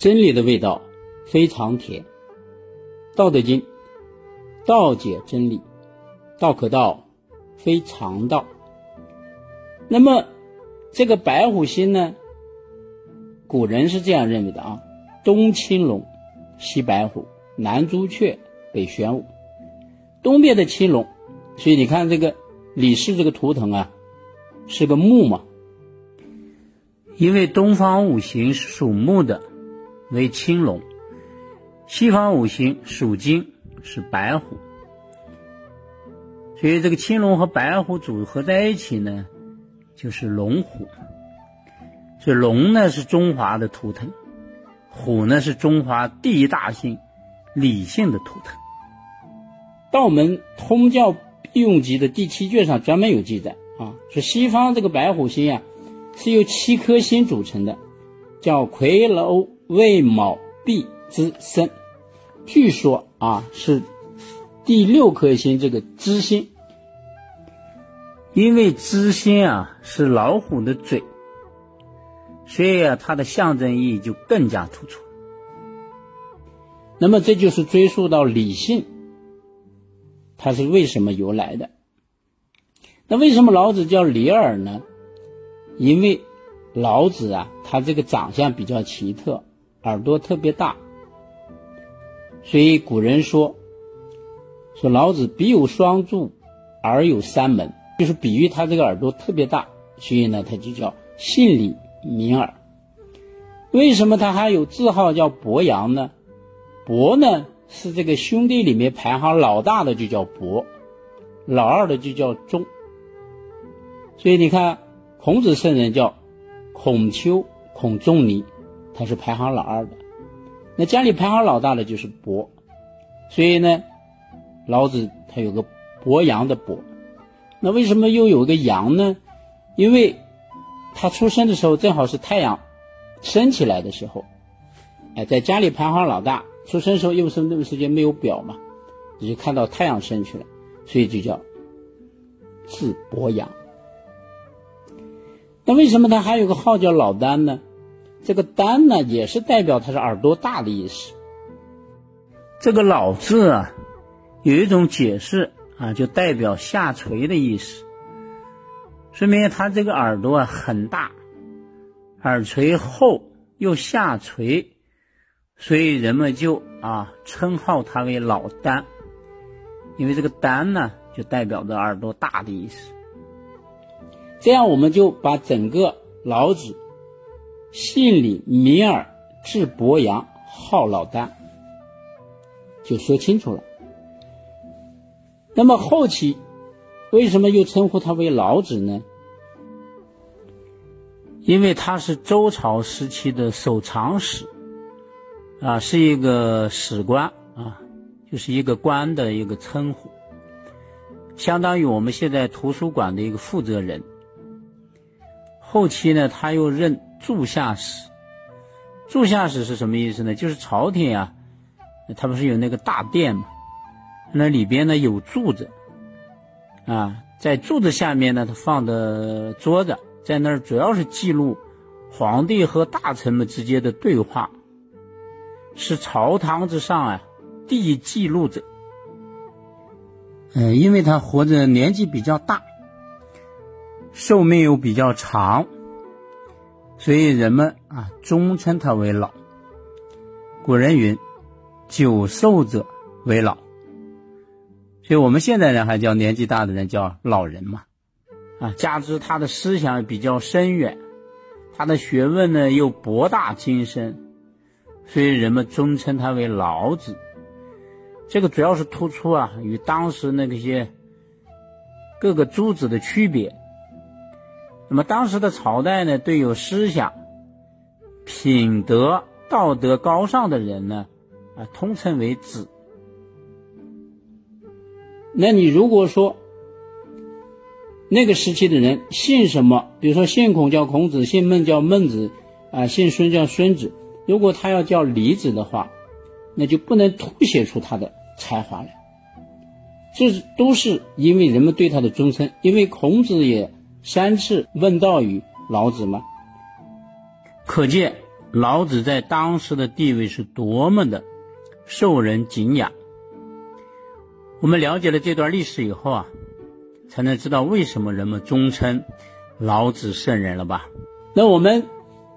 真理的味道非常甜。道德经，道解真理，道可道，非常道。那么，这个白虎星呢？古人是这样认为的啊：东青龙，西白虎，南朱雀，北玄武。东边的青龙，所以你看这个李氏这个图腾啊，是个木嘛。因为东方五行属木的，为青龙；西方五行属金，是白虎。所以这个青龙和白虎组合在一起呢，就是龙虎。所以龙呢是中华的图腾，虎呢是中华第一大姓李姓的图腾。道门通教必用集的第七卷上专门有记载啊，说西方这个白虎星啊是由七颗星组成的，叫魁楼未卯弼之申。据说啊是第六颗星这个知星，因为知星啊是老虎的嘴，所以啊它的象征意义就更加突出。那么这就是追溯到李姓。它是为什么由来的？那为什么老子叫李耳呢？因为老子啊，他这个长相比较奇特，耳朵特别大，所以古人说说老子鼻有双柱，耳有三门，就是比喻他这个耳朵特别大，所以呢，他就叫姓李名耳。为什么他还有字号叫伯阳呢？伯呢？是这个兄弟里面排行老大的就叫伯，老二的就叫仲。所以你看，孔子圣人叫孔丘、孔仲尼，他是排行老二的。那家里排行老大的就是伯，所以呢，老子他有个伯阳的伯。那为什么又有个阳呢？因为他出生的时候正好是太阳升起来的时候，哎，在家里排行老大。出生时候又是那个时间没有表嘛，你就看到太阳升去了，所以就叫字伯阳。那为什么他还有个号叫老丹呢？这个丹呢，也是代表他是耳朵大的意思。这个老字啊，有一种解释啊，就代表下垂的意思，说明他这个耳朵啊很大，耳垂厚又下垂。所以人们就啊称号他为老丹，因为这个丹呢就代表着耳朵大的意思。这样我们就把整个老子姓李名耳字伯阳号老丹就说清楚了。那么后期为什么又称呼他为老子呢？因为他是周朝时期的守常史。啊，是一个史官啊，就是一个官的一个称呼，相当于我们现在图书馆的一个负责人。后期呢，他又任柱下使。柱下使是什么意思呢？就是朝廷啊，他不是有那个大殿嘛，那里边呢有柱子，啊，在柱子下面呢，他放的桌子，在那儿主要是记录皇帝和大臣们之间的对话。是朝堂之上啊，第一记录者。嗯，因为他活着年纪比较大，寿命又比较长，所以人们啊终称他为老。古人云：“久寿者为老。”所以我们现在人还叫年纪大的人叫老人嘛。啊，加之他的思想比较深远，他的学问呢又博大精深。所以人们尊称他为老子，这个主要是突出啊与当时那些各个诸子的区别。那么当时的朝代呢，对有思想、品德、道德高尚的人呢，啊，通称为子。那你如果说那个时期的人姓什么，比如说姓孔叫孔子，姓孟叫孟子，啊，姓孙叫孙子。如果他要叫李子的话，那就不能凸显出他的才华来。这都是因为人们对他的尊称，因为孔子也三次问道于老子吗。可见老子在当时的地位是多么的受人敬仰。我们了解了这段历史以后啊，才能知道为什么人们尊称老子圣人了吧？那我们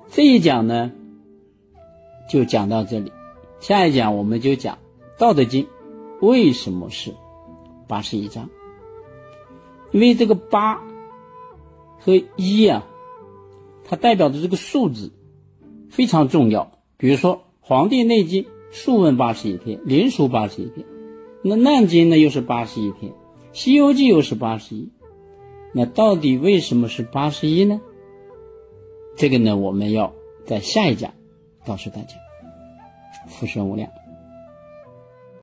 这一讲呢，就讲到这里。下一讲我们就讲《道德经》为什么是八十一章，因为这个八和一啊，它代表的这个数字非常重要。比如说《黄帝内经》数问八十一篇，灵书八十一篇，那《难经》呢又是八十一篇，《西游记》又是八十一，那到底为什么是八十一呢？这个呢，我们要在下一讲告诉大家。福生无量。